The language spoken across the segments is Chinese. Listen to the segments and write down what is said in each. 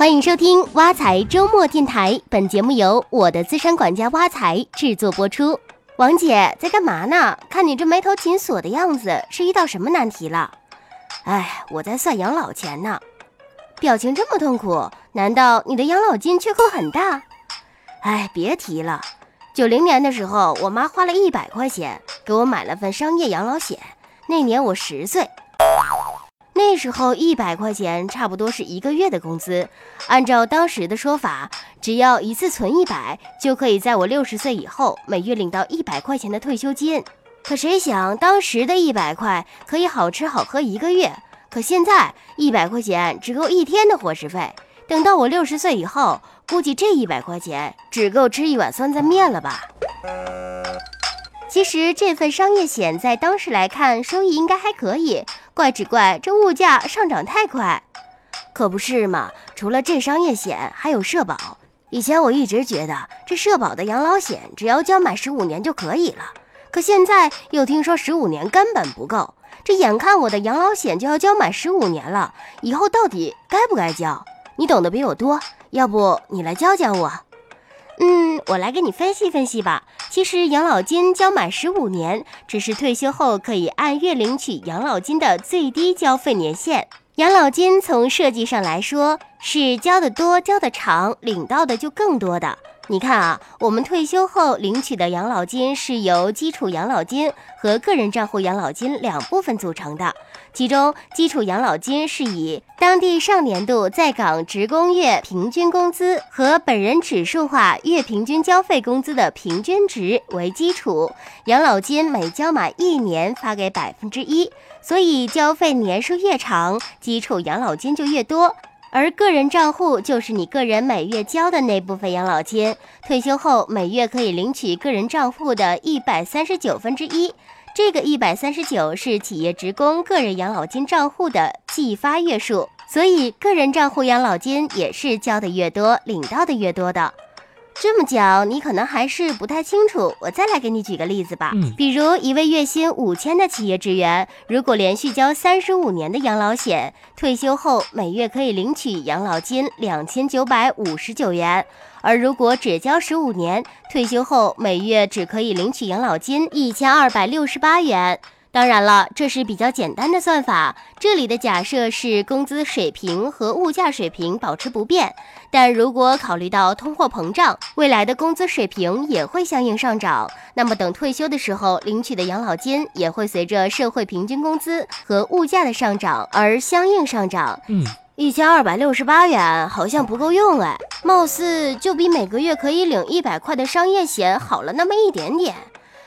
欢迎收听挖财周末电台，本节目由我的资深管家挖财制作播出。王姐在干嘛呢？看你这眉头紧锁的样子，是遇到什么难题了？哎，我在算养老钱呢。表情这么痛苦，难道你的养老金缺口很大？哎，别提了。九零年的时候，我妈花了一百块钱给我买了份商业养老险，那年我十岁。那时候一百块钱差不多是一个月的工资，按照当时的说法，只要一次存一百，就可以在我六十岁以后每月领到一百块钱的退休金。可谁想，当时的一百块可以好吃好喝一个月，可现在一百块钱只够一天的伙食费。等到我六十岁以后，估计这一百块钱只够吃一碗酸菜面了吧。其实这份商业险在当时来看，收益应该还可以。怪只怪这物价上涨太快，可不是嘛？除了这商业险，还有社保。以前我一直觉得这社保的养老险只要交满十五年就可以了，可现在又听说十五年根本不够。这眼看我的养老险就要交满十五年了，以后到底该不该交？你懂得比我多，要不你来教教我？嗯，我来给你分析分析吧。其实养老金交满十五年，只是退休后可以按月领取养老金的最低交费年限。养老金从设计上来说，是交的多、交的长，领到的就更多的。你看啊，我们退休后领取的养老金是由基础养老金和个人账户养老金两部分组成的。其中，基础养老金是以当地上年度在岗职工月平均工资和本人指数化月平均交费工资的平均值为基础，养老金每交满一年发给百分之一，所以交费年数越长，基础养老金就越多。而个人账户就是你个人每月交的那部分养老金，退休后每月可以领取个人账户的一百三十九分之一。这个一百三十九是企业职工个人养老金账户的计发月数，所以个人账户养老金也是交的越多，领到的越多的。这么讲，你可能还是不太清楚。我再来给你举个例子吧。嗯，比如一位月薪五千的企业职员，如果连续交三十五年的养老险，退休后每月可以领取养老金两千九百五十九元；而如果只交十五年，退休后每月只可以领取养老金一千二百六十八元。当然了，这是比较简单的算法。这里的假设是工资水平和物价水平保持不变，但如果考虑到通货膨胀，未来的工资水平也会相应上涨，那么等退休的时候领取的养老金也会随着社会平均工资和物价的上涨而相应上涨。嗯，一千二百六十八元好像不够用哎，貌似就比每个月可以领一百块的商业险好了那么一点点，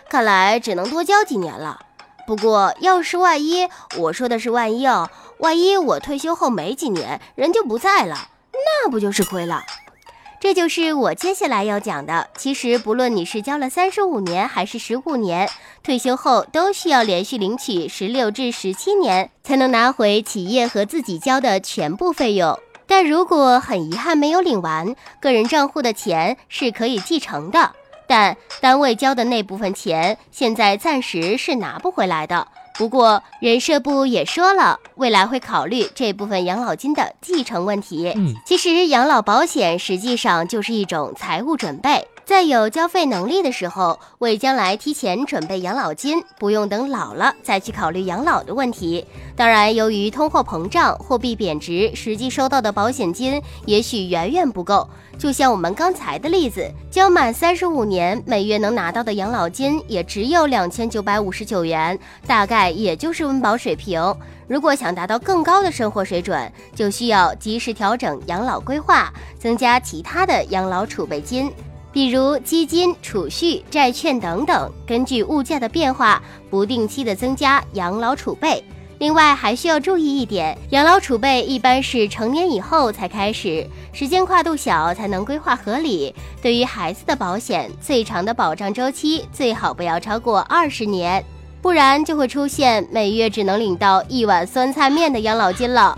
看来只能多交几年了。不过，要是万一，我说的是万一哦，万一我退休后没几年人就不在了，那不就是亏了？这就是我接下来要讲的。其实，不论你是交了三十五年还是十五年，退休后都需要连续领取十六至十七年，才能拿回企业和自己交的全部费用。但如果很遗憾没有领完，个人账户的钱是可以继承的。但单位交的那部分钱，现在暂时是拿不回来的。不过人社部也说了，未来会考虑这部分养老金的继承问题。嗯，其实养老保险实际上就是一种财务准备。在有交费能力的时候，为将来提前准备养老金，不用等老了再去考虑养老的问题。当然，由于通货膨胀、货币贬值，实际收到的保险金也许远远不够。就像我们刚才的例子，交满三十五年，每月能拿到的养老金也只有两千九百五十九元，大概也就是温饱水平。如果想达到更高的生活水准，就需要及时调整养老规划，增加其他的养老储备金。比如基金、储蓄、债券等等，根据物价的变化，不定期的增加养老储备。另外还需要注意一点，养老储备一般是成年以后才开始，时间跨度小才能规划合理。对于孩子的保险，最长的保障周期最好不要超过二十年，不然就会出现每月只能领到一碗酸菜面的养老金了。